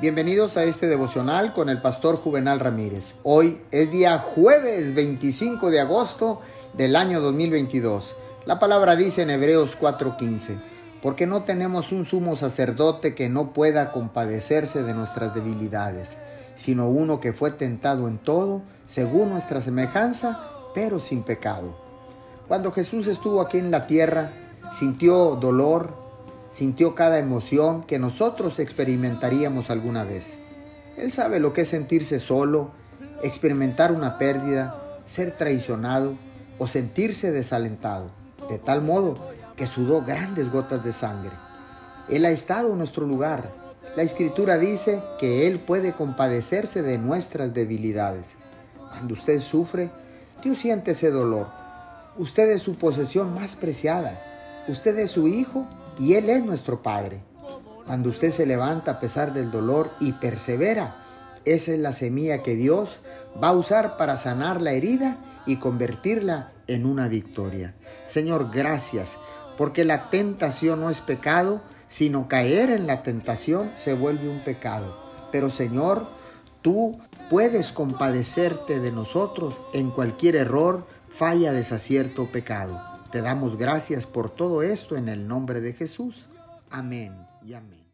Bienvenidos a este devocional con el pastor Juvenal Ramírez. Hoy es día jueves 25 de agosto del año 2022. La palabra dice en Hebreos 4:15, porque no tenemos un sumo sacerdote que no pueda compadecerse de nuestras debilidades, sino uno que fue tentado en todo, según nuestra semejanza, pero sin pecado. Cuando Jesús estuvo aquí en la tierra, sintió dolor, sintió cada emoción que nosotros experimentaríamos alguna vez. Él sabe lo que es sentirse solo, experimentar una pérdida, ser traicionado o sentirse desalentado, de tal modo que sudó grandes gotas de sangre. Él ha estado en nuestro lugar. La escritura dice que Él puede compadecerse de nuestras debilidades. Cuando usted sufre, Dios siente ese dolor. Usted es su posesión más preciada. Usted es su hijo y Él es nuestro Padre. Cuando usted se levanta a pesar del dolor y persevera, esa es la semilla que Dios va a usar para sanar la herida y convertirla en una victoria. Señor, gracias, porque la tentación no es pecado, sino caer en la tentación se vuelve un pecado. Pero Señor, tú puedes compadecerte de nosotros en cualquier error, falla, desacierto o pecado. Te damos gracias por todo esto en el nombre de Jesús. Amén y amén.